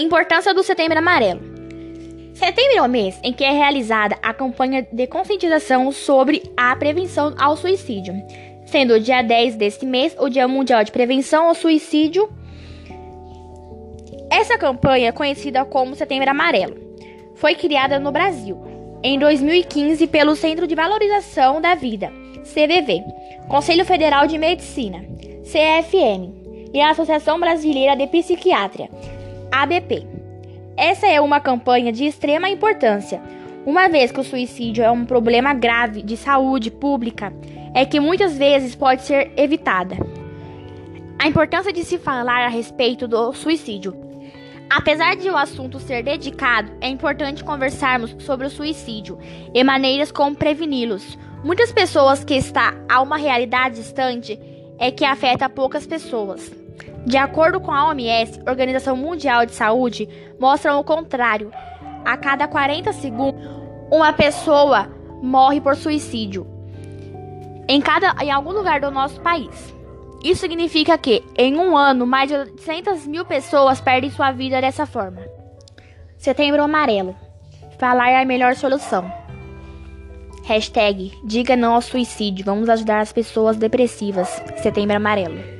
Importância do Setembro Amarelo. Setembro é o mês em que é realizada a campanha de conscientização sobre a prevenção ao suicídio, sendo o dia 10 deste mês o Dia Mundial de Prevenção ao Suicídio. Essa campanha é conhecida como Setembro Amarelo. Foi criada no Brasil em 2015 pelo Centro de Valorização da Vida, CVV, Conselho Federal de Medicina, CFM, e a Associação Brasileira de Psiquiatria, ABP. Essa é uma campanha de extrema importância, uma vez que o suicídio é um problema grave de saúde pública, é que muitas vezes pode ser evitada. A importância de se falar a respeito do suicídio. Apesar de o assunto ser dedicado, é importante conversarmos sobre o suicídio e maneiras como preveni-los. Muitas pessoas que está a uma realidade distante é que afeta poucas pessoas. De acordo com a OMS, Organização Mundial de Saúde, mostram o contrário. A cada 40 segundos, uma pessoa morre por suicídio em, cada, em algum lugar do nosso país. Isso significa que, em um ano, mais de 800 mil pessoas perdem sua vida dessa forma. Setembro Amarelo. Falar é a melhor solução. Hashtag Diga não ao suicídio. Vamos ajudar as pessoas depressivas. Setembro Amarelo.